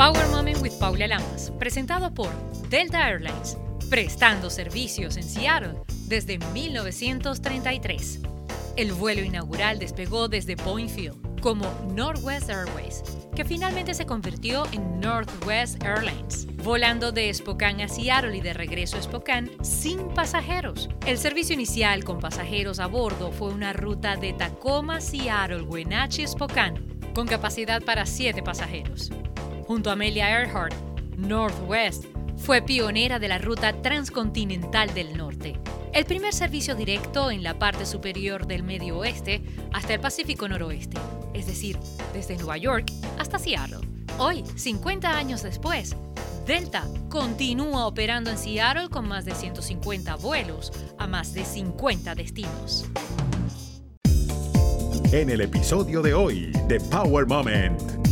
Power Moment with Paula Lamas, presentado por Delta Airlines, prestando servicios en Seattle desde 1933. El vuelo inaugural despegó desde Point Field como Northwest Airways, que finalmente se convirtió en Northwest Airlines, volando de Spokane a Seattle y de regreso a Spokane sin pasajeros. El servicio inicial con pasajeros a bordo fue una ruta de Tacoma, Seattle, Wenatchee, Spokane, con capacidad para 7 pasajeros. Junto a Amelia Earhart, Northwest fue pionera de la ruta transcontinental del norte, el primer servicio directo en la parte superior del medio oeste hasta el Pacífico noroeste, es decir, desde Nueva York hasta Seattle. Hoy, 50 años después, Delta continúa operando en Seattle con más de 150 vuelos a más de 50 destinos. En el episodio de hoy de Power Moment.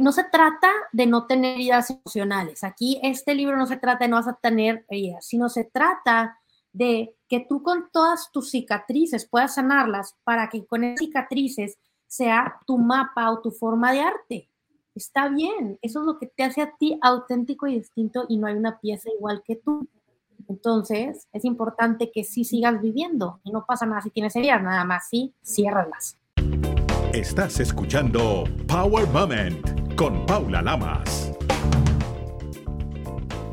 No se trata de no tener heridas emocionales. Aquí este libro no se trata de no vas a tener heridas, sino se trata de que tú con todas tus cicatrices puedas sanarlas para que con esas cicatrices sea tu mapa o tu forma de arte. Está bien, eso es lo que te hace a ti auténtico y distinto y no hay una pieza igual que tú. Entonces, es importante que sí sigas viviendo y no pasa nada si tienes heridas, nada más sí, ciérralas. Estás escuchando Power Moment con Paula Lamas.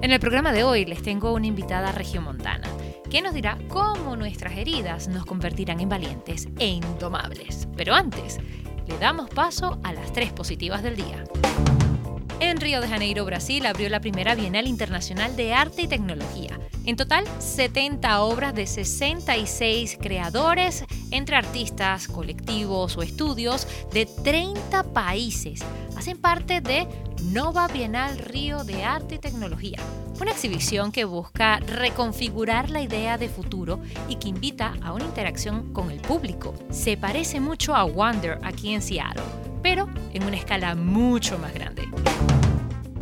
En el programa de hoy les tengo una invitada regiomontana que nos dirá cómo nuestras heridas nos convertirán en valientes e indomables. Pero antes, le damos paso a las tres positivas del día. En Río de Janeiro, Brasil, abrió la primera Bienal Internacional de Arte y Tecnología. En total, 70 obras de 66 creadores, entre artistas, colectivos o estudios de 30 países, hacen parte de Nova Bienal Río de Arte y Tecnología, una exhibición que busca reconfigurar la idea de futuro y que invita a una interacción con el público. Se parece mucho a Wonder aquí en Seattle, pero en una escala mucho más grande.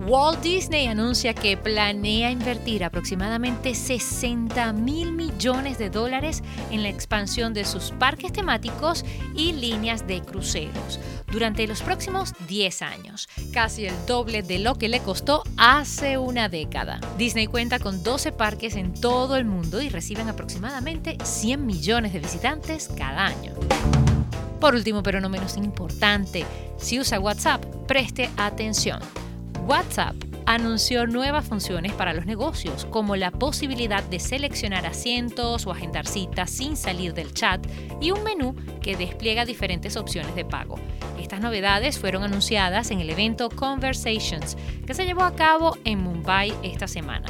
Walt Disney anuncia que planea invertir aproximadamente 60 mil millones de dólares en la expansión de sus parques temáticos y líneas de cruceros durante los próximos 10 años, casi el doble de lo que le costó hace una década. Disney cuenta con 12 parques en todo el mundo y reciben aproximadamente 100 millones de visitantes cada año. Por último, pero no menos importante, si usa WhatsApp, preste atención. WhatsApp anunció nuevas funciones para los negocios, como la posibilidad de seleccionar asientos o agendar citas sin salir del chat y un menú que despliega diferentes opciones de pago. Estas novedades fueron anunciadas en el evento Conversations, que se llevó a cabo en Mumbai esta semana.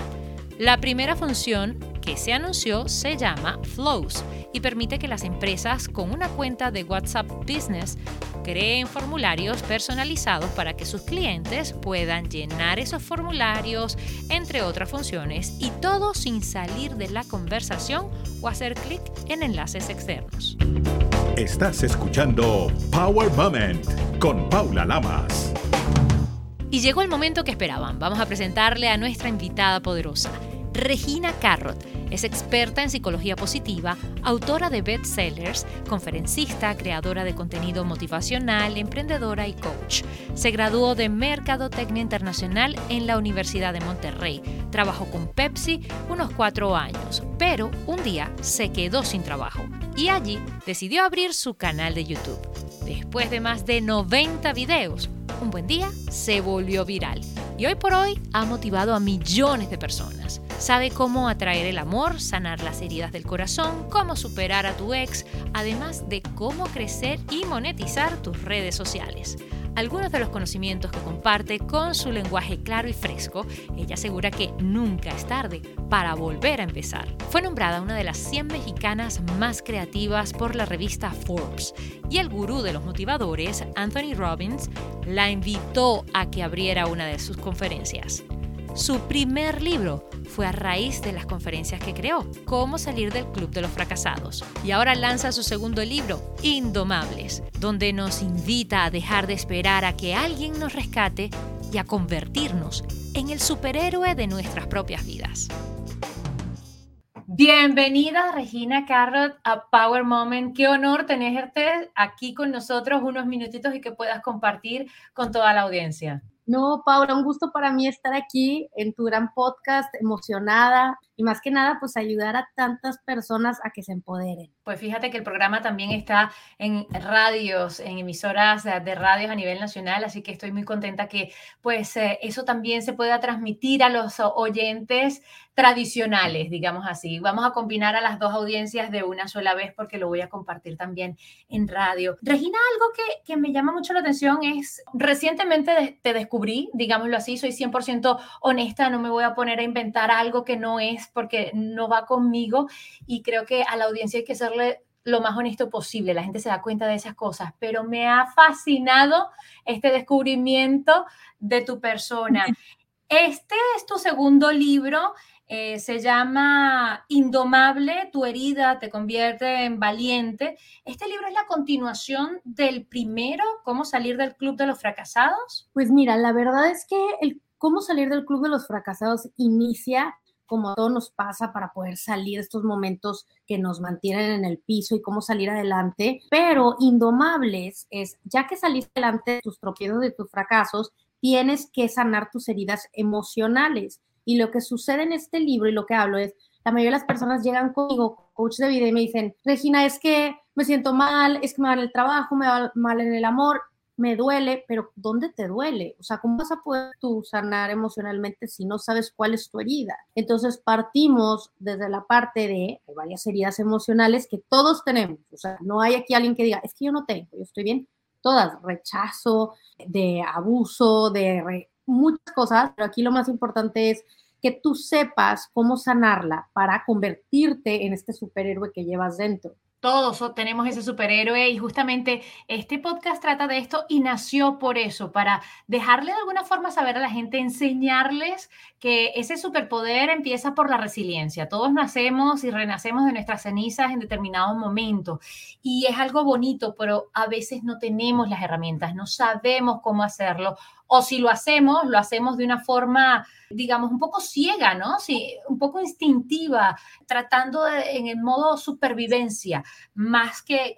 La primera función que se anunció se llama Flows y permite que las empresas con una cuenta de WhatsApp Business creen formularios personalizados para que sus clientes puedan llenar esos formularios, entre otras funciones, y todo sin salir de la conversación o hacer clic en enlaces externos. Estás escuchando Power Moment con Paula Lamas. Y llegó el momento que esperaban. Vamos a presentarle a nuestra invitada poderosa. Regina Carrot es experta en psicología positiva, autora de bestsellers, conferencista, creadora de contenido motivacional, emprendedora y coach. Se graduó de Mercadotecnia Internacional en la Universidad de Monterrey. Trabajó con Pepsi unos cuatro años, pero un día se quedó sin trabajo y allí decidió abrir su canal de YouTube. Después de más de 90 videos, un buen día se volvió viral y hoy por hoy ha motivado a millones de personas. Sabe cómo atraer el amor, sanar las heridas del corazón, cómo superar a tu ex, además de cómo crecer y monetizar tus redes sociales algunos de los conocimientos que comparte con su lenguaje claro y fresco, ella asegura que nunca es tarde para volver a empezar. Fue nombrada una de las 100 mexicanas más creativas por la revista Forbes y el gurú de los motivadores, Anthony Robbins, la invitó a que abriera una de sus conferencias. Su primer libro fue a raíz de las conferencias que creó, Cómo salir del Club de los Fracasados. Y ahora lanza su segundo libro, Indomables, donde nos invita a dejar de esperar a que alguien nos rescate y a convertirnos en el superhéroe de nuestras propias vidas. Bienvenida Regina Carrot a Power Moment. Qué honor tenerte aquí con nosotros unos minutitos y que puedas compartir con toda la audiencia. No, Paula, un gusto para mí estar aquí en tu gran podcast, emocionada y más que nada, pues ayudar a tantas personas a que se empoderen. Pues fíjate que el programa también está en radios, en emisoras de radios a nivel nacional, así que estoy muy contenta que pues eh, eso también se pueda transmitir a los oyentes tradicionales, digamos así. Vamos a combinar a las dos audiencias de una sola vez porque lo voy a compartir también en radio. Regina, algo que, que me llama mucho la atención es, recientemente te descubrí, digámoslo así, soy 100% honesta, no me voy a poner a inventar algo que no es porque no va conmigo y creo que a la audiencia hay que serle lo más honesto posible. La gente se da cuenta de esas cosas, pero me ha fascinado este descubrimiento de tu persona. Este es tu segundo libro. Eh, se llama Indomable, tu herida te convierte en valiente. Este libro es la continuación del primero, ¿Cómo salir del Club de los Fracasados? Pues mira, la verdad es que el Cómo salir del Club de los Fracasados inicia como todo nos pasa para poder salir de estos momentos que nos mantienen en el piso y cómo salir adelante. Pero Indomables es, ya que saliste adelante de tus tropiezos, de tus fracasos, tienes que sanar tus heridas emocionales. Y lo que sucede en este libro y lo que hablo es, la mayoría de las personas llegan conmigo, coach de vida, y me dicen, Regina, es que me siento mal, es que me va el trabajo, me va mal en el amor me duele, pero ¿dónde te duele? O sea, ¿cómo vas a poder tú sanar emocionalmente si no sabes cuál es tu herida? Entonces partimos desde la parte de hay varias heridas emocionales que todos tenemos. O sea, no hay aquí alguien que diga, es que yo no tengo, yo estoy bien. Todas, rechazo, de abuso, de muchas cosas, pero aquí lo más importante es que tú sepas cómo sanarla para convertirte en este superhéroe que llevas dentro todos tenemos ese superhéroe y justamente este podcast trata de esto y nació por eso, para dejarle de alguna forma saber a la gente, enseñarles que ese superpoder empieza por la resiliencia. Todos nacemos y renacemos de nuestras cenizas en determinado momento y es algo bonito, pero a veces no tenemos las herramientas, no sabemos cómo hacerlo o si lo hacemos, lo hacemos de una forma, digamos, un poco ciega, ¿no? Sí, un poco instintiva, tratando en el modo supervivencia, más que,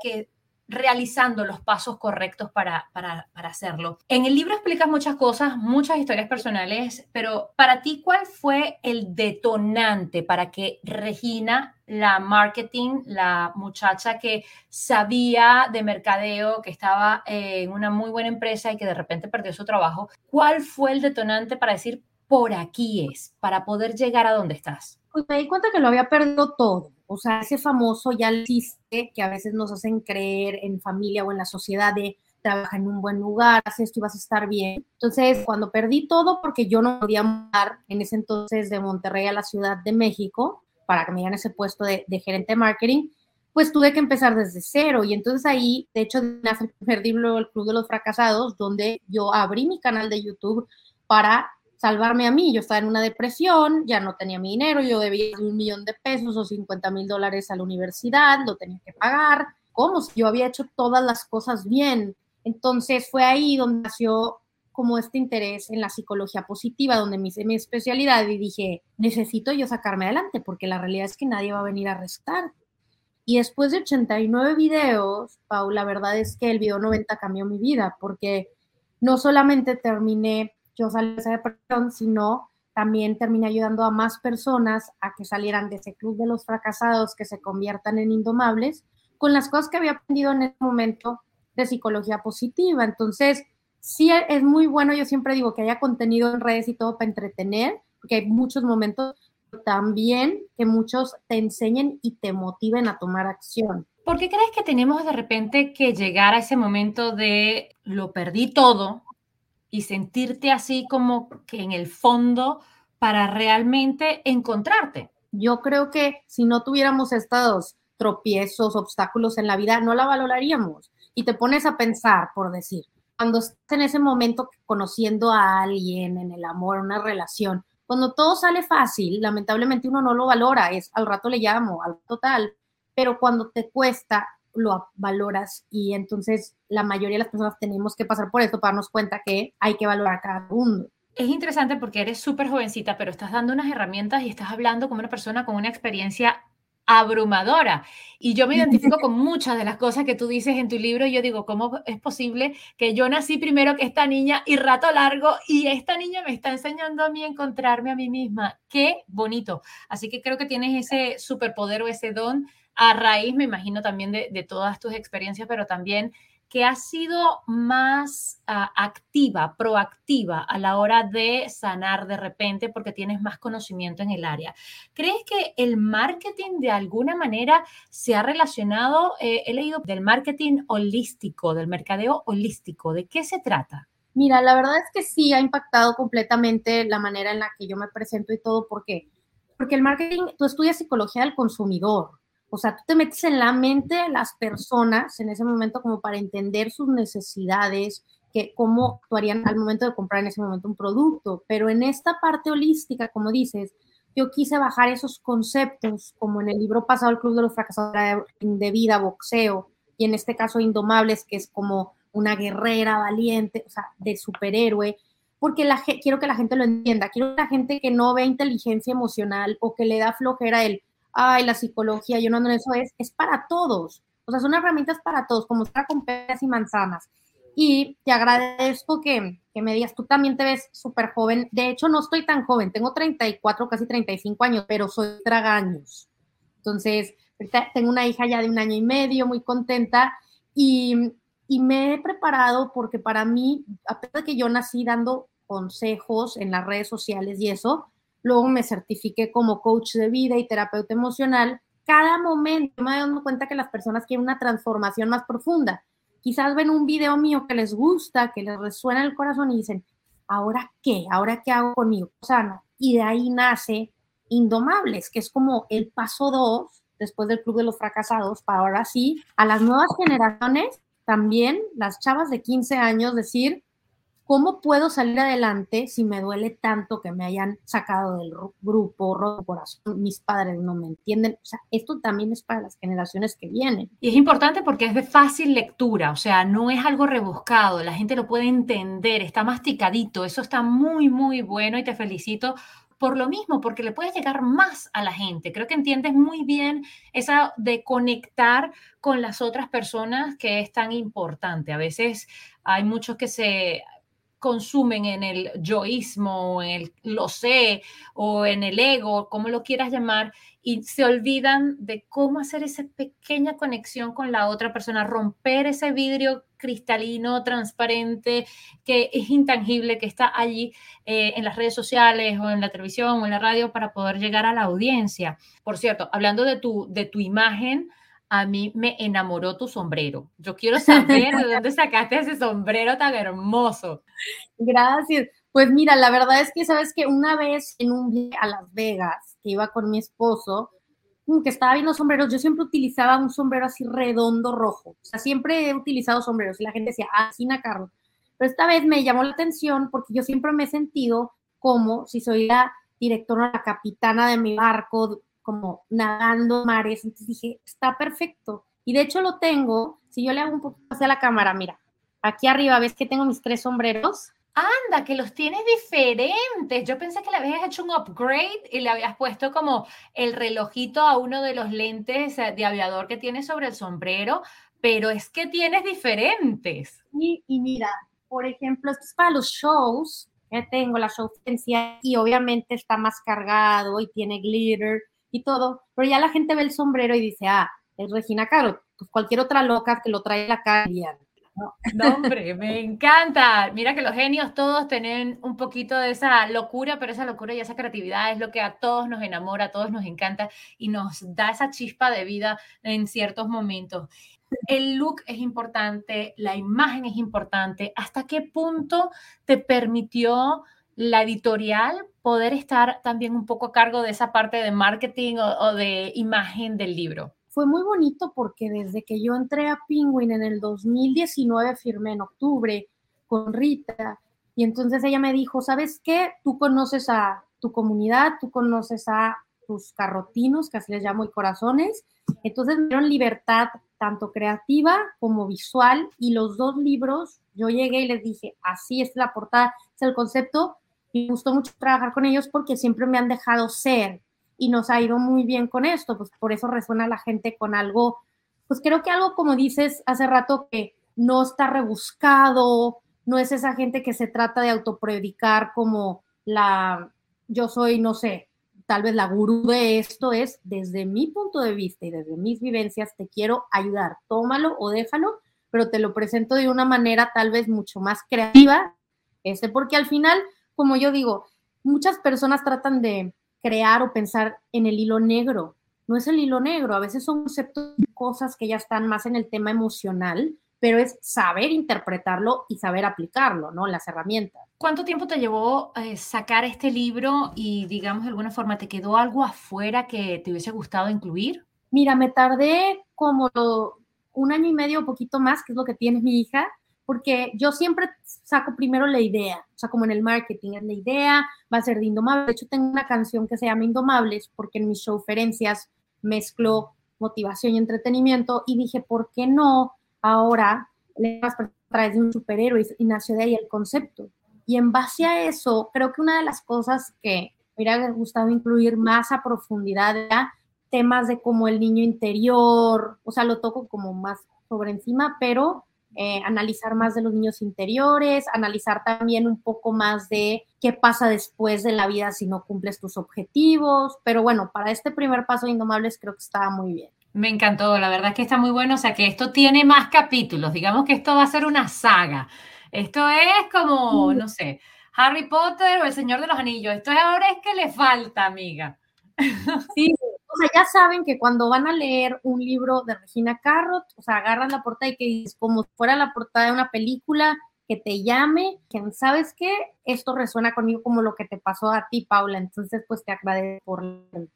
realizando los pasos correctos para, para, para, hacerlo. En el libro explicas muchas cosas, muchas historias personales, pero para ti, ¿cuál fue el detonante para que Regina, la marketing, la muchacha que sabía de mercadeo, que estaba en una muy buena empresa y que de repente perdió su trabajo, cuál fue el detonante para decir, por aquí es, para poder llegar a donde estás? Pues me di cuenta que lo había perdido todo o sea, ese famoso ya existe que a veces nos hacen creer en familia o en la sociedad de trabaja en un buen lugar, haces esto y vas a estar bien. Entonces, cuando perdí todo, porque yo no podía mudar en ese entonces de Monterrey a la Ciudad de México para que me dieran ese puesto de, gerente de marketing, pues tuve que empezar desde cero. Y entonces ahí, de hecho, nace el primer libro, El Club de los Fracasados, donde yo abrí mi canal de YouTube para salvarme a mí. Yo estaba en una depresión, ya no tenía mi dinero, yo debía un millón de pesos o 50 mil dólares a la universidad, lo tenía que pagar. ¿Cómo? Yo había hecho todas las cosas bien. Entonces fue ahí donde nació como este interés en la psicología positiva, donde me hice mi especialidad y dije, necesito yo sacarme adelante, porque la realidad es que nadie va a venir a restar. Y después de 89 videos, Paula, la verdad es que el video 90 cambió mi vida, porque no solamente terminé yo salí de esa depresión, sino también terminé ayudando a más personas a que salieran de ese club de los fracasados, que se conviertan en indomables, con las cosas que había aprendido en ese momento de psicología positiva. Entonces, sí es muy bueno, yo siempre digo que haya contenido en redes y todo para entretener, porque hay muchos momentos también que muchos te enseñen y te motiven a tomar acción. ¿Por qué crees que tenemos de repente que llegar a ese momento de lo perdí todo, y sentirte así como que en el fondo para realmente encontrarte. Yo creo que si no tuviéramos estos tropiezos, obstáculos en la vida, no la valoraríamos. Y te pones a pensar, por decir, cuando estás en ese momento conociendo a alguien, en el amor, una relación, cuando todo sale fácil, lamentablemente uno no lo valora, es al rato le llamo, al total, pero cuando te cuesta, lo valoras y entonces la mayoría de las personas tenemos que pasar por esto para darnos cuenta que hay que valorar cada segundo. es interesante porque eres súper jovencita, pero estás dando unas herramientas y estás hablando como una persona con una experiencia abrumadora. Y yo me identifico con muchas de las cosas que tú dices en tu libro. Y yo digo, ¿cómo es posible que yo nací primero que esta niña y rato largo y esta niña me está enseñando a mí a encontrarme a mí misma? Qué bonito. Así que creo que tienes ese superpoder o ese don a raíz, me imagino, también de, todas tus experiencias, pero también que ha sido más ah, activa, proactiva a la hora de sanar de repente porque tienes más conocimiento en el área. ¿Crees que el marketing de alguna manera se ha relacionado? Eh, he leído del marketing holístico, del mercadeo holístico. ¿De qué se trata? Mira, la verdad es que sí ha impactado completamente la manera en la que yo me presento y todo. ¿Por qué? Porque el marketing, tú estudias psicología del consumidor o sea, tú te metes en la mente de las personas en ese momento como para entender sus necesidades, que cómo actuarían al momento de comprar en ese momento un producto. Pero en esta parte holística, como dices, yo quise bajar esos conceptos, como en el libro pasado, El Club de los Fracasados de Vida, Boxeo, y en este caso Indomables, que es como una guerrera valiente, o sea, de superhéroe, porque la, quiero que la gente lo entienda, quiero que la gente que no ve inteligencia emocional o que le da flojera el ay, la psicología, yo no ando en eso, es, es para todos. O sea, son herramientas para todos, como estar con peras y manzanas. Y te agradezco que, que me digas, tú también te ves súper joven. De hecho, no estoy tan joven, tengo 34, casi 35 años, pero soy tragaños. Entonces, tengo una hija ya de un año y medio, muy contenta. Y, y me he preparado porque para mí, a pesar de que yo nací dando consejos en las redes sociales y eso, luego me certifiqué como coach de vida y terapeuta emocional, cada momento me doy cuenta que las personas quieren una transformación más profunda. Quizás ven un video mío que les gusta, que les resuena el corazón y dicen, ¿ahora qué? ¿Ahora qué hago conmigo? Sana. Y de ahí nace Indomables, que es como el paso dos después del Club de los Fracasados, para ahora sí, a las nuevas generaciones, también las chavas de 15 años, decir, ¿cómo puedo salir adelante si me duele tanto que me hayan sacado del grupo, roto corazón, mis padres no me entienden? O sea, esto también es para las generaciones que vienen. Y es importante porque es de fácil lectura, o sea, no es algo rebuscado, la gente lo puede entender, está masticadito, eso está muy, muy bueno y te felicito por lo mismo, porque le puedes llegar más a la gente. Creo que entiendes muy bien esa de conectar con las otras personas que es tan importante. A veces hay muchos que se consumen en el yoísmo, en el lo sé o en el ego, como lo quieras llamar, y se olvidan de cómo hacer esa pequeña conexión con la otra persona, romper ese vidrio cristalino, transparente, que es intangible, que está allí eh, en las redes sociales o en la televisión o en la radio para poder llegar a la audiencia. Por cierto, hablando de tu, de tu imagen, a mí me enamoró tu sombrero. Yo quiero saber de dónde sacaste ese sombrero tan hermoso. Gracias. Pues mira, la verdad es que sabes que una vez en un viaje a Las Vegas, que iba con mi esposo, que estaba viendo sombreros, yo siempre utilizaba un sombrero así redondo rojo. O sea, siempre he utilizado sombreros y la gente decía, ah, sin Carlos. Pero esta vez me llamó la atención porque yo siempre me he sentido como si soy la directora, la capitana de mi barco, como nadando mares. Entonces dije, está perfecto. Y de hecho lo tengo, si yo le hago un poquito hacia la cámara, mira, aquí arriba ves que tengo mis tres sombreros. Anda, que los tienes diferentes. Yo pensé que le habías hecho un upgrade y le habías puesto como el relojito a uno de los lentes de aviador que tienes sobre el sombrero, pero es que tienes diferentes. Y, y mira, por ejemplo, esto es para los shows que tengo, la show y obviamente está más cargado y tiene glitter y todo, pero ya la gente ve el sombrero y dice, ah, es Regina Caro, pues cualquier otra loca que lo trae la cara. ¿no? no, hombre, me encanta. Mira que los genios todos tienen un poquito de esa locura, pero esa locura y esa creatividad es lo que a todos nos enamora, a todos nos encanta y nos da esa chispa de vida en ciertos momentos. El look es importante, la imagen es importante. ¿Hasta qué punto te permitió la editorial poder estar también un poco a cargo de esa parte de marketing o, de imagen del libro? Fue muy bonito porque desde que yo entré a Penguin en el 2019, firmé en octubre con Rita, y entonces ella me dijo, ¿sabes qué? Tú conoces a tu comunidad, tú conoces a tus carrotinos, que así les llamo, y corazones. Entonces me dieron libertad tanto creativa como visual y los dos libros, yo llegué y les dije, así es la portada, es el concepto, y me gustó mucho trabajar con ellos porque siempre me han dejado ser y nos ha ido muy bien con esto, pues por eso resuena la gente con algo, pues creo que algo como dices hace rato que no está rebuscado, no es esa gente que se trata de autopredicar como la, yo soy, no sé, tal vez la gurú de esto es, desde mi punto de vista y desde mis vivencias, te quiero ayudar, tómalo o déjalo, pero te lo presento de una manera tal vez mucho más creativa, este, porque al final, como yo digo, muchas personas tratan de crear o pensar en el hilo negro. No es el hilo negro, a veces son conceptos, cosas que ya están más en el tema emocional, pero es saber interpretarlo y saber aplicarlo, ¿no? Las herramientas. ¿Cuánto tiempo te llevó eh, sacar este libro y, digamos, de alguna forma, te quedó algo afuera que te hubiese gustado incluir? Mira, me tardé como un año y medio o poquito más, que es lo que tiene mi hija, porque yo siempre saco primero la idea, o sea, como en el marketing, es la idea, va a ser de Indomables. De hecho, tengo una canción que se llama Indomables, porque en mis showferencias mezclo motivación y entretenimiento, y dije, ¿por qué no ahora le a través de un superhéroe? Y nació de ahí el concepto. Y en base a eso, creo que una de las cosas que me hubiera gustado incluir más a profundidad era temas de como el niño interior, o sea, lo toco como más sobre encima, pero eh, analizar más de los niños interiores, analizar también un poco más de qué pasa después de la vida si no cumples tus objetivos, pero bueno, para este primer paso de Indomables creo que estaba muy bien. Me encantó, la verdad es que está muy bueno, o sea que esto tiene más capítulos, digamos que esto va a ser una saga. Esto es como, no sé, Harry Potter o El Señor de los Anillos. Esto ahora es que le falta, amiga. Sí, ya saben que cuando van a leer un libro de Regina Carrot, o sea, agarran la portada y que es como fuera la portada de una película, que te llame, que sabes qué, esto resuena conmigo como lo que te pasó a ti, Paula. Entonces, pues te agradezco por...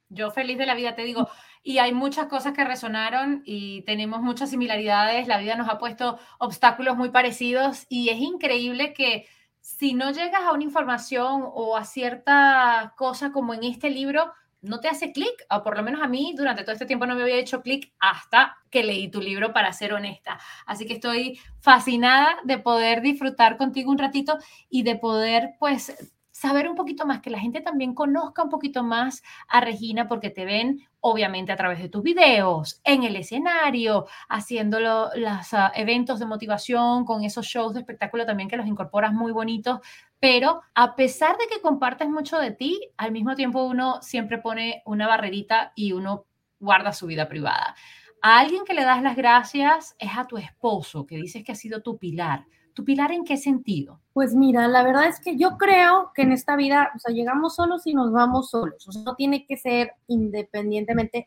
Yo feliz de la vida, te digo, y hay muchas cosas que resonaron y tenemos muchas similaridades, la vida nos ha puesto obstáculos muy parecidos y es increíble que si no llegas a una información o a cierta cosa como en este libro, no te hace clic, o por lo menos a mí durante todo este tiempo no me había hecho clic hasta que leí tu libro, para ser honesta. Así que estoy fascinada de poder disfrutar contigo un ratito y de poder, pues, saber un poquito más, que la gente también conozca un poquito más a Regina, porque te ven obviamente a través de tus videos, en el escenario, haciendo los ah, eventos de motivación, con esos shows de espectáculo también que los incorporas muy bonitos, pero a pesar de que compartes mucho de ti, al mismo tiempo uno siempre pone una barrerita y uno guarda su vida privada. A alguien que le das las gracias es a tu esposo, que dices que ha sido tu pilar. ¿Tu pilar en qué sentido? Pues mira, la verdad es que yo creo que en esta vida, o sea, llegamos solos y nos vamos solos. O sea, no tiene que ser independientemente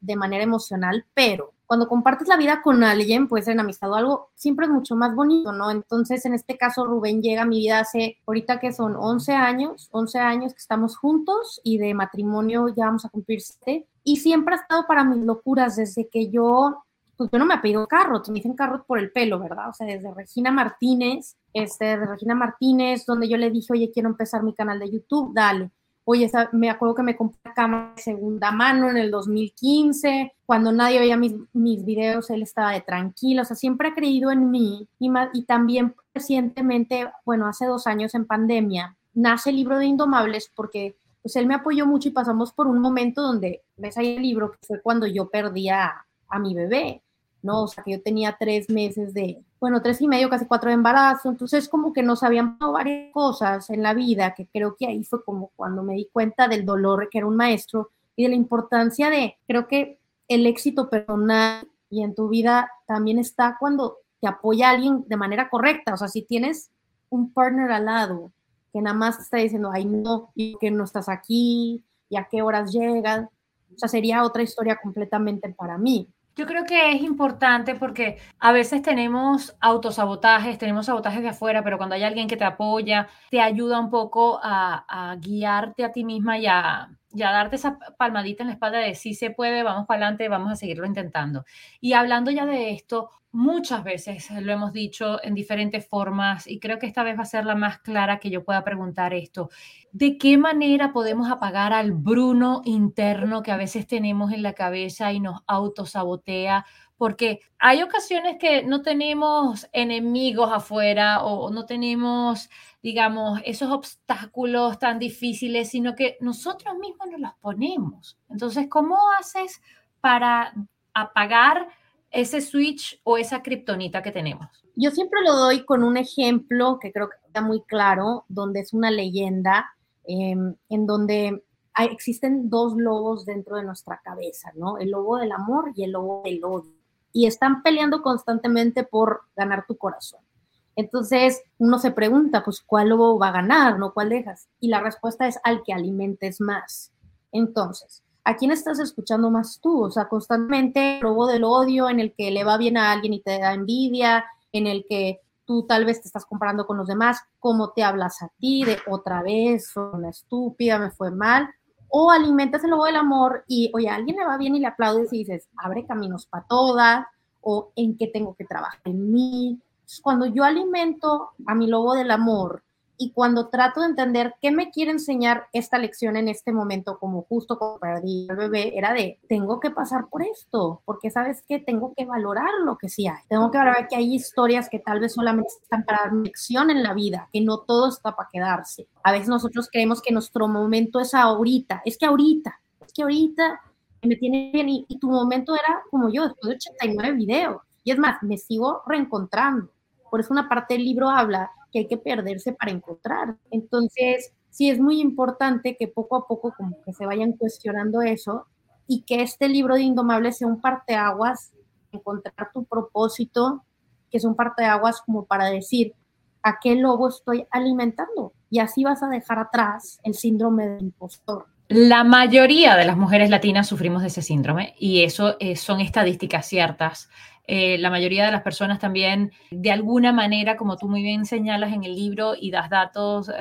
de manera emocional, pero cuando compartes la vida con alguien, puede ser en amistad o algo, siempre es mucho más bonito, ¿no? Entonces, en este caso, Rubén llega a mi vida hace, ahorita que son 11 años, 11 años que estamos juntos y de matrimonio ya vamos a cumplir 7. Y siempre ha estado para mis locuras desde que yo pues yo no me apellido Carrot, me dicen Carrot por el pelo, ¿verdad? O sea, desde Regina Martínez, este, de Regina Martínez, donde yo le dije, oye, quiero empezar mi canal de YouTube, dale. Oye, me acuerdo que me compré cámara de segunda mano en el 2015, cuando nadie veía mis, mis videos, él estaba de tranquilo, o sea, siempre ha creído en mí. Y, y también recientemente, bueno, hace dos años en pandemia, nace el libro de Indomables porque pues él me apoyó mucho y pasamos por un momento donde ves ahí el libro, que fue cuando yo perdí a mi bebé. ¿No? O sea, que yo tenía tres meses de, bueno, tres y medio, casi cuatro de embarazo, entonces como que nos habían pasado varias cosas en la vida, que creo que ahí fue como cuando me di cuenta del dolor que era un maestro y de la importancia de, creo que el éxito personal y en tu vida también está cuando te apoya alguien de manera correcta, o sea, si tienes un partner al lado que nada más está diciendo, ay no, y que no estás aquí, y a qué horas llegas, o sea, sería otra historia completamente para mí. Yo creo que es importante porque a veces tenemos autosabotajes, tenemos sabotajes de afuera, pero cuando hay alguien que te apoya, te ayuda un poco a, guiarte a ti misma y a, ya darte esa palmadita en la espalda de sí se puede, vamos para adelante, vamos a seguirlo intentando. Y hablando ya de esto, muchas veces lo hemos dicho en diferentes formas y creo que esta vez va a ser la más clara que yo pueda preguntar esto. ¿De qué manera podemos apagar al Bruno interno que a veces tenemos en la cabeza y nos autosabotea porque hay ocasiones que no tenemos enemigos afuera o no tenemos, digamos, esos obstáculos tan difíciles, sino que nosotros mismos nos los ponemos. Entonces, ¿cómo haces para apagar ese switch o esa kriptonita que tenemos? Yo siempre lo doy con un ejemplo que creo que está muy claro, donde es una leyenda, em, en donde existen dos lobos dentro de nuestra cabeza, ¿no? El lobo del amor y el lobo del odio. Y están peleando constantemente por ganar tu corazón. Entonces uno se pregunta, pues, ¿cuál lobo va a ganar, no? ¿Cuál dejas? Y la respuesta es al que alimentes más. Entonces, ¿a quién estás escuchando más tú? O sea, constantemente el lobo del odio en el que le va bien a alguien y te da envidia, en el que tú tal vez te estás comparando con los demás, cómo te hablas a ti, de otra vez, soy una estúpida, me fue mal, o alimentas el lobo del amor y, oye, a alguien le va bien y le aplaudes y dices, abre caminos para todas, o en qué tengo que trabajar en mí. Cuando yo alimento a mi lobo del amor y cuando trato de entender qué me quiere enseñar esta lección en este momento, como justo cuando perdí al bebé, era de, tengo que pasar por esto, porque sabes que tengo que valorar lo que sí hay. Tengo que valorar que hay historias que tal vez solamente están para dar lección en la vida, que no todo está para quedarse. A veces nosotros creemos que nuestro momento es ahorita, es que ahorita, es que ahorita me tiene bien y, y tu momento era como yo, después de 89 videos. Y es más, me sigo reencontrando. Por eso una parte del libro habla que hay que perderse para encontrar. Entonces, sí es muy importante que poco a poco como que se vayan cuestionando eso y que este libro de Indomables sea un parteaguas, encontrar tu propósito, que es un parteaguas como para decir, ¿a qué lobo estoy alimentando? Y así vas a dejar atrás el síndrome del impostor. La mayoría de las mujeres latinas sufrimos de ese síndrome y eso eh, son estadísticas ciertas. Eh, la mayoría de las personas también, de alguna manera, como tú muy bien señalas en el libro y das datos, eh,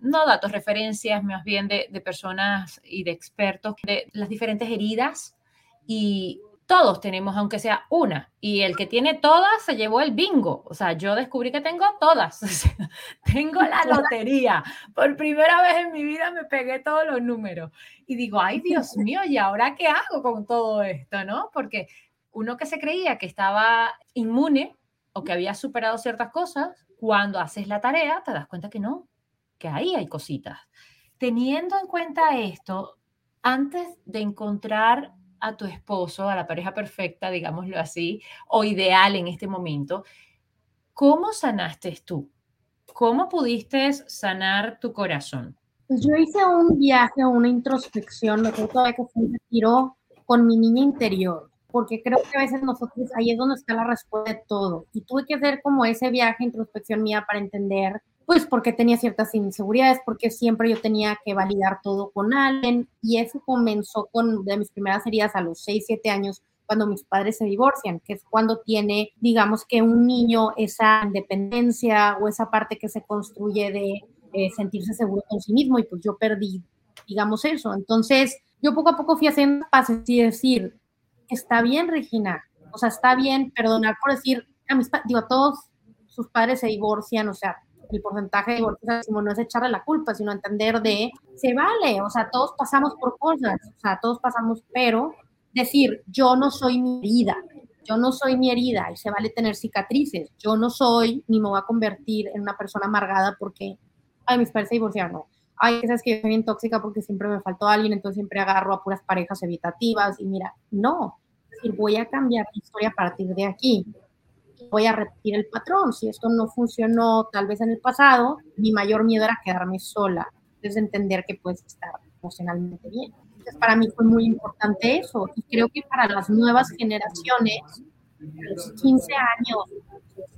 no datos, referencias más bien de, de personas y de expertos, de las diferentes heridas y todos tenemos, aunque sea una, y el que tiene todas se llevó el bingo. O sea, yo descubrí que tengo todas. tengo la lotería. Por primera vez en mi vida me pegué todos los números. Y digo, ay, Dios mío, ¿y ahora qué hago con todo esto? ¿No? Porque uno que se creía que estaba inmune o que había superado ciertas cosas, cuando haces la tarea te das cuenta que no, que ahí hay cositas. Teniendo en cuenta esto, antes de encontrar a tu esposo, a la pareja perfecta, digámoslo así, o ideal en este momento, ¿cómo sanaste tú? ¿Cómo pudiste sanar tu corazón? Pues yo hice un viaje, una introspección, me acuerdo que fue un retiro con mi niña interior porque creo que a veces nosotros ahí es donde está la respuesta de todo. Y tuve que hacer como ese viaje, introspección mía para entender, pues, por qué tenía ciertas inseguridades, porque siempre yo tenía que validar todo con alguien. Y eso comenzó con de mis primeras heridas a los 6, 7 años, cuando mis padres se divorcian, que es cuando tiene, digamos que un niño esa independencia o esa parte que se construye de eh, sentirse seguro con sí mismo y pues yo perdí, digamos eso. Entonces, yo poco a poco fui haciendo pases y decir, está bien, Regina, o sea, está bien perdonar por decir, a mis digo, todos sus padres se divorcian, o sea, el porcentaje de divorcios no es echarle la culpa, sino entender de, se vale, o sea, todos pasamos por cosas, o sea, todos pasamos, pero decir, yo no soy mi herida, yo no soy mi herida y se vale tener cicatrices, yo no soy ni me voy a convertir en una persona amargada porque, ay, mis padres se divorciaron, no. Ay, sabes que yo soy bien tóxica porque siempre me faltó alguien, entonces siempre agarro a puras parejas evitativas y mira, no, decir, voy a cambiar mi historia a partir de aquí. Voy a repetir el patrón. Si esto no funcionó tal vez en el pasado, mi mayor miedo era quedarme sola. Es entender que puedes estar emocionalmente bien. Entonces, para mí fue muy importante eso. Y creo que para las nuevas generaciones, a los 15 años,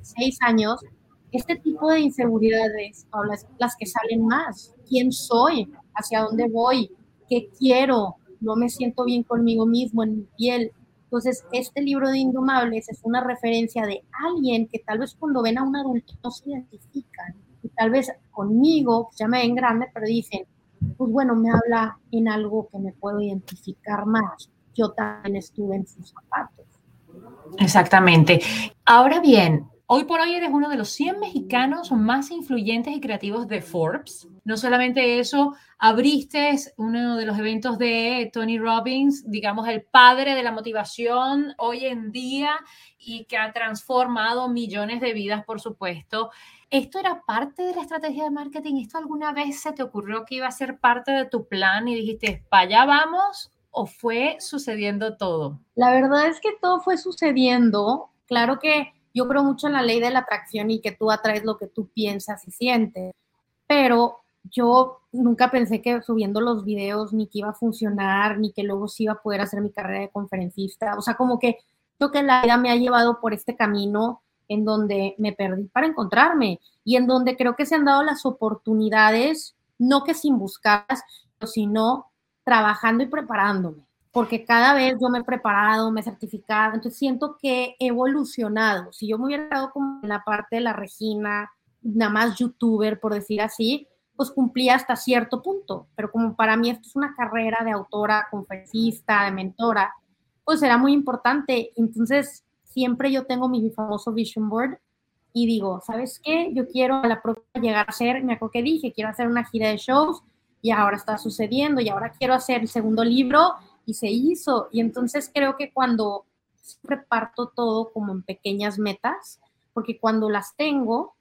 16 años, este tipo de inseguridades, Paula, las que salen más. ¿Quién soy? ¿Hacia dónde voy? ¿Qué quiero? No me siento bien conmigo mismo en mi piel. Entonces, este libro de Indomables es una referencia de alguien que tal vez cuando ven a un adulto no se identifican. Y tal vez conmigo, ya me ven grande, pero dicen, pues bueno, me habla en algo que me puedo identificar más. Yo también estuve en sus zapatos. Exactamente. Ahora bien, Hoy por hoy eres uno de los 100 mexicanos más influyentes y creativos de Forbes. No solamente eso, abriste uno de los eventos de Tony Robbins, digamos el padre de la motivación hoy en día y que ha transformado millones de vidas, por supuesto. ¿Esto era parte de la estrategia de marketing? ¿Esto alguna vez se te ocurrió que iba a ser parte de tu plan y dijiste, para allá vamos? ¿O fue sucediendo todo? La verdad es que todo fue sucediendo. Claro que yo creo mucho en la ley de la atracción y que tú atraes lo que tú piensas y sientes, pero yo nunca pensé que subiendo los videos ni que iba a funcionar, ni que luego sí iba a poder hacer mi carrera de conferencista. O sea, como que creo que la vida me ha llevado por este camino en donde me perdí para encontrarme y en donde creo que se han dado las oportunidades, no que sin buscarlas, sino trabajando y preparándome porque cada vez yo me he preparado, me he certificado, entonces siento que he evolucionado. Si yo me hubiera quedado como en la parte de la Regina, nada más youtuber, por decir así, pues cumplía hasta cierto punto, pero como para mí esto es una carrera de autora, conferencista, de mentora, pues era muy importante. Entonces, siempre yo tengo mi famoso vision board y digo, ¿sabes qué? Yo quiero a la próxima llegar a ser, me acuerdo que dije, quiero hacer una gira de shows y ahora está sucediendo y ahora quiero hacer el segundo libro y se hizo. Y entonces creo que cuando reparto todo como en pequeñas metas, porque cuando las tengo,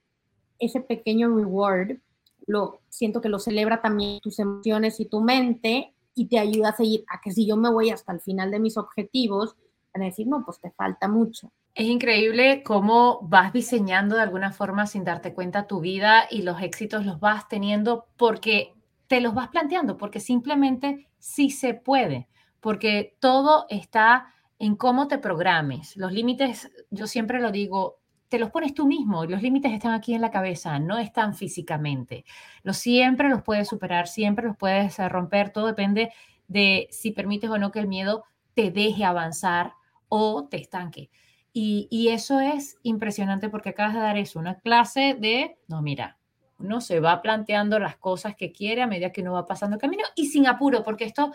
ese pequeño reward, lo siento que lo celebra también tus emociones y tu mente y te ayuda a seguir, a que si yo me voy hasta el final de mis objetivos, van a decir, no, pues te falta mucho. Es increíble cómo vas diseñando de alguna forma sin darte cuenta tu vida y los éxitos los vas teniendo porque te los vas planteando, porque simplemente sí se puede porque todo está en cómo te programes. Los límites, yo siempre lo digo, te los pones tú mismo, los límites están aquí en la cabeza, no están físicamente. Los siempre los puedes superar, siempre los puedes eh, romper, todo depende de si permites o no que el miedo te deje avanzar o te estanque. Y, y eso es impresionante porque acabas de dar eso, una clase de, no, mira, uno se va planteando las cosas que quiere a medida que uno va pasando el camino y sin apuro, porque esto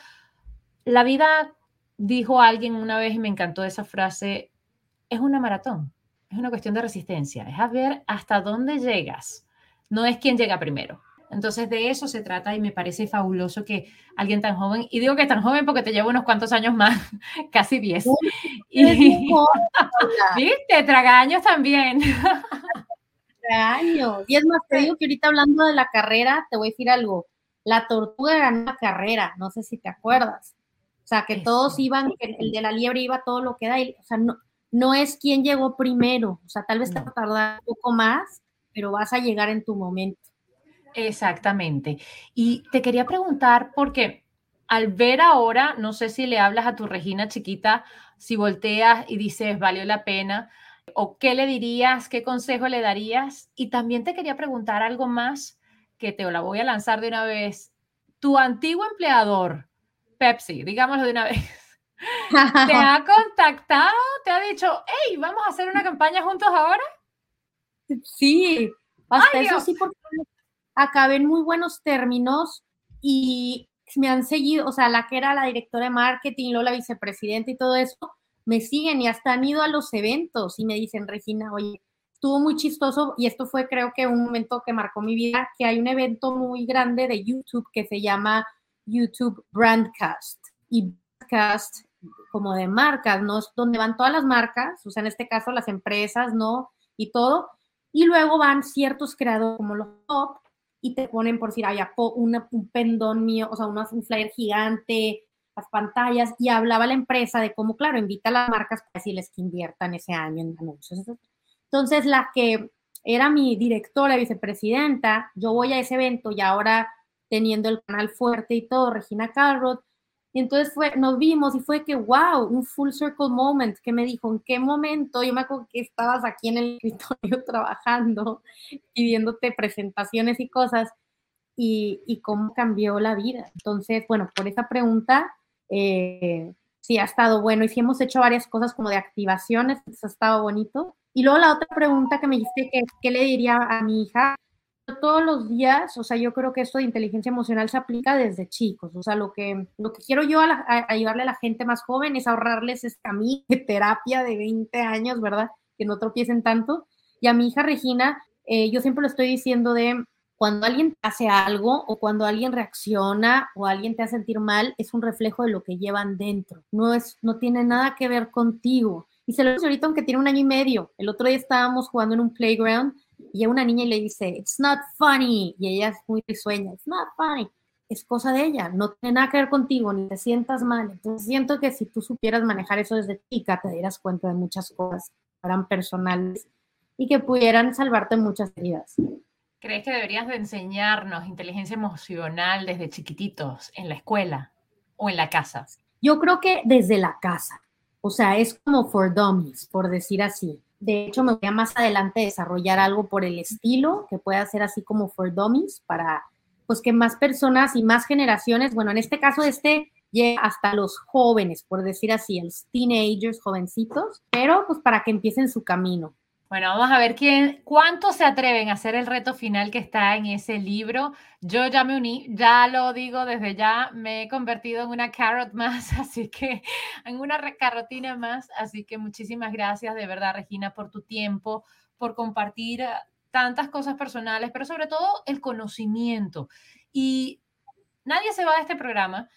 la vida, dijo alguien una vez y me encantó esa frase, es una maratón, es una cuestión de resistencia, es a ver hasta dónde llegas, no es quién llega primero. Entonces de eso se trata y me parece fabuloso que alguien tan joven, y digo que tan joven porque te llevo unos cuantos años más, casi 10. Y, ¿Viste? Tragaños también. Tragaños. Y es más, te digo que ahorita hablando de la carrera, te voy a decir algo. La tortuga ganó la carrera, no sé si te acuerdas. O sea, que todos iban, que el de la liebre iba todo lo que da. Y, o sea, no, no es quien llegó primero. O sea, tal vez te va a tardar un poco más, pero vas a llegar en tu momento. Exactamente. Y te quería preguntar, porque al ver ahora, no sé si le hablas a tu Regina chiquita, si volteas y dices, valió la pena, o qué le dirías, qué consejo le darías. Y también te quería preguntar algo más que te la voy a lanzar de una vez. Tu antiguo empleador, Pepsi, digámoslo de una vez. ¿Te ha contactado? ¿Te ha dicho, hey, vamos a hacer una campaña juntos ahora? Sí, hasta eso sí, porque acabé en muy buenos términos y me han seguido, o sea, la que era la directora de marketing, luego la vicepresidenta y todo eso, me siguen y hasta han ido a los eventos y me dicen, Regina, oye, estuvo muy chistoso y esto fue creo que un momento que marcó mi vida, que hay un evento muy grande de YouTube que se llama YouTube Brandcast. Y Brandcast, como de marcas, ¿no? Es donde van todas las marcas, o sea, en este caso las empresas, ¿no? Y todo. Y luego van ciertos creadores como los top y te ponen por decir, hay un pendón mío, o sea, un flyer gigante, las pantallas, y hablaba la empresa de cómo, claro, invita a las marcas para decirles que inviertan ese año en anuncios. Entonces, la que era mi directora, vicepresidenta, yo voy a ese evento y ahora teniendo el canal fuerte y todo, Regina Carrot. Y entonces fue, nos vimos y fue que, wow, un full circle moment, que me dijo, ¿en qué momento? Yo me acuerdo que estabas aquí en el escritorio trabajando y viéndote presentaciones y cosas y, y cómo cambió la vida. Entonces, bueno, por esa pregunta, eh, sí ha estado bueno y sí hemos hecho varias cosas como de activaciones, eso ha estado bonito. Y luego la otra pregunta que me dijiste, que, ¿qué le diría a mi hija? Todos los días, o sea, yo creo que esto de inteligencia emocional se aplica desde chicos, o sea, lo que, lo que quiero yo a, ayudarle a la gente más joven es ahorrarles camino de terapia de 20 años, ¿verdad? Que no tropiecen tanto. Y a mi hija Regina, eh, yo siempre lo estoy diciendo de cuando alguien hace algo o cuando alguien reacciona o alguien te hace sentir mal, es un reflejo de lo que llevan dentro. No, es, no tiene nada que ver contigo. Y se lo dice ahorita aunque tiene un año y medio. El otro día estábamos jugando en un playground y llega una niña le dice, it's not funny. Y ella es muy risueña, it's not funny. Es cosa de ella, no tiene nada que ver contigo, ni te sientas mal. Entonces siento que si tú supieras manejar eso desde chica, te dieras cuenta de muchas cosas que eran personales y que pudieran salvarte muchas heridas. ¿Crees que deberías de enseñarnos inteligencia emocional desde chiquititos en la escuela o en la casa? Yo creo que desde la casa. O sea, es como for dummies, por decir así. De hecho, me voy a más adelante desarrollar algo por el estilo que pueda ser así como for dummies para pues que más personas y más generaciones, bueno, en este caso este llega hasta los jóvenes, por decir así, los teenagers, jovencitos, pero pues para que empiecen su camino. Bueno, vamos a ver quién, cuántos se atreven a hacer el reto final que está en ese libro. Yo ya me uní, ya lo digo desde ya, me he convertido en una carrot más, así que en una carrotina más. Así que muchísimas gracias de verdad, Regina, por tu tiempo, por compartir eh, tantas cosas personales, pero sobre todo el conocimiento. Y nadie se va de este programa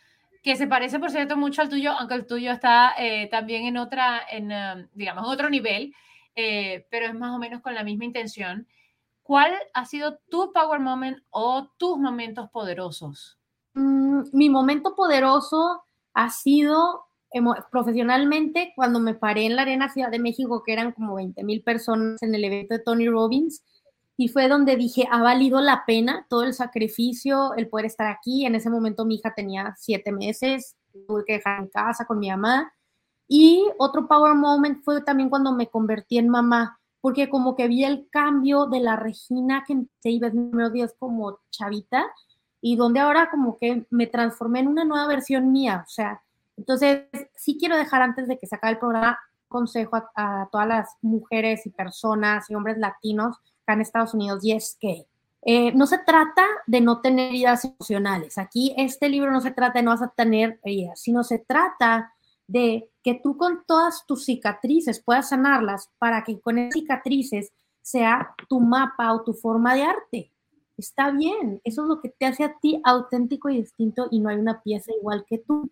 que se parece, por cierto, mucho al tuyo, aunque el tuyo está eh, también en otra, en, eh, digamos, otro nivel eh, pero es más o menos con la misma intención. ¿Cuál ha sido tu power moment o tus momentos poderosos? Mm, mi momento poderoso ha sido profesionalmente cuando me paré en la Arena Ciudad de México, que eran como 20 mil personas en el evento de Tony Robbins, y fue donde dije, ha valido la pena todo el sacrificio, el poder estar aquí. En ese momento mi hija tenía siete meses, tuve que dejar en casa con mi mamá y otro power moment fue también cuando me convertí en mamá, porque como que vi el cambio de la Regina que se iba primeros días como chavita y donde ahora como que me transformé en una nueva versión mía. O sea, entonces sí quiero dejar antes de que se acabe el programa consejo a, todas las mujeres y personas y hombres latinos acá en Estados Unidos y es que eh, no se trata de no tener heridas emocionales. Aquí este libro no se trata de no vas a tener heridas, sino se trata de que tú con todas tus cicatrices puedas sanarlas para que con esas cicatrices sea tu mapa o tu forma de arte. Está bien, eso es lo que te hace a ti auténtico y distinto y no hay una pieza igual que tú.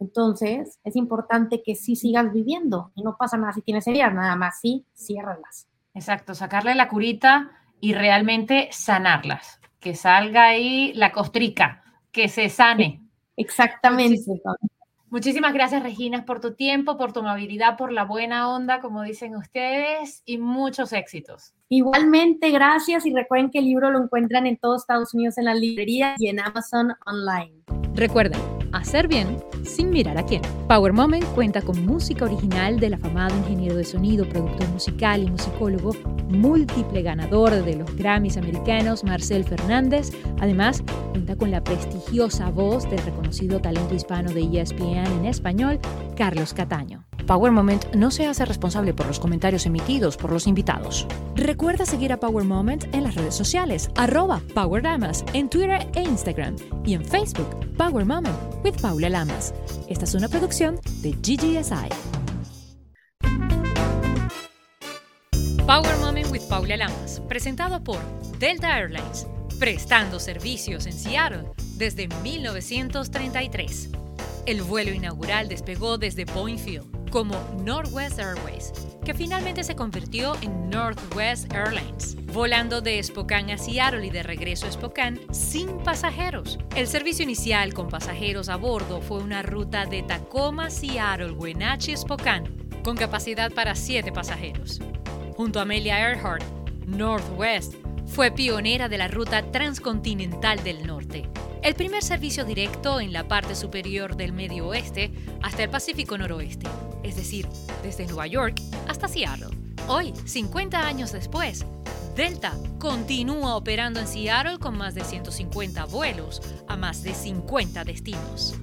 Entonces, es importante que sí sigas viviendo y no pasa nada si tienes heridas, nada más sí, ciérralas. Exacto, sacarle la curita y realmente sanarlas, que salga ahí la costrica, que se sane. Exactamente. Muchísimas gracias, Regina, por tu tiempo, por tu amabilidad, por la buena onda, como dicen ustedes, y muchos éxitos. Igualmente, gracias y recuerden que el libro lo encuentran en todos Estados Unidos en la librería y en Amazon online. Recuerden, hacer bien sin mirar a quién. Power Moment cuenta con música original del afamado ingeniero de sonido, productor musical y musicólogo, múltiple ganador de los Grammys americanos, Marcel Fernández. Además, cuenta con la prestigiosa voz del reconocido talento hispano de ESPN en español, Carlos Cataño. Power Moment no se hace responsable por los comentarios emitidos por los invitados. Recuerda seguir a Power Moment en las redes sociales, arroba Power Lamas, en Twitter e Instagram, y en Facebook, Power Moment with Paula Lamas. Esta es una producción de GGSI. Power Moment with Paula Lamas, presentado por Delta Airlines, prestando servicios en Seattle desde 1933. El vuelo inaugural despegó desde Boeing Field como Northwest Airways, que finalmente se convirtió en Northwest Airlines, volando de Spokane a Seattle y de regreso a Spokane sin pasajeros. El servicio inicial con pasajeros a bordo fue una ruta de Tacoma, Seattle, Wenatchee, Spokane, con capacidad para 7 pasajeros. Junto a Amelia Earhart, Northwest fue pionera de la ruta transcontinental del norte, el primer servicio directo en la parte superior del Medio Oeste hasta el Pacífico Noroeste, es decir, desde Nueva York hasta Seattle. Hoy, 50 años después, Delta continúa operando en Seattle con más de 150 vuelos a más de 50 destinos.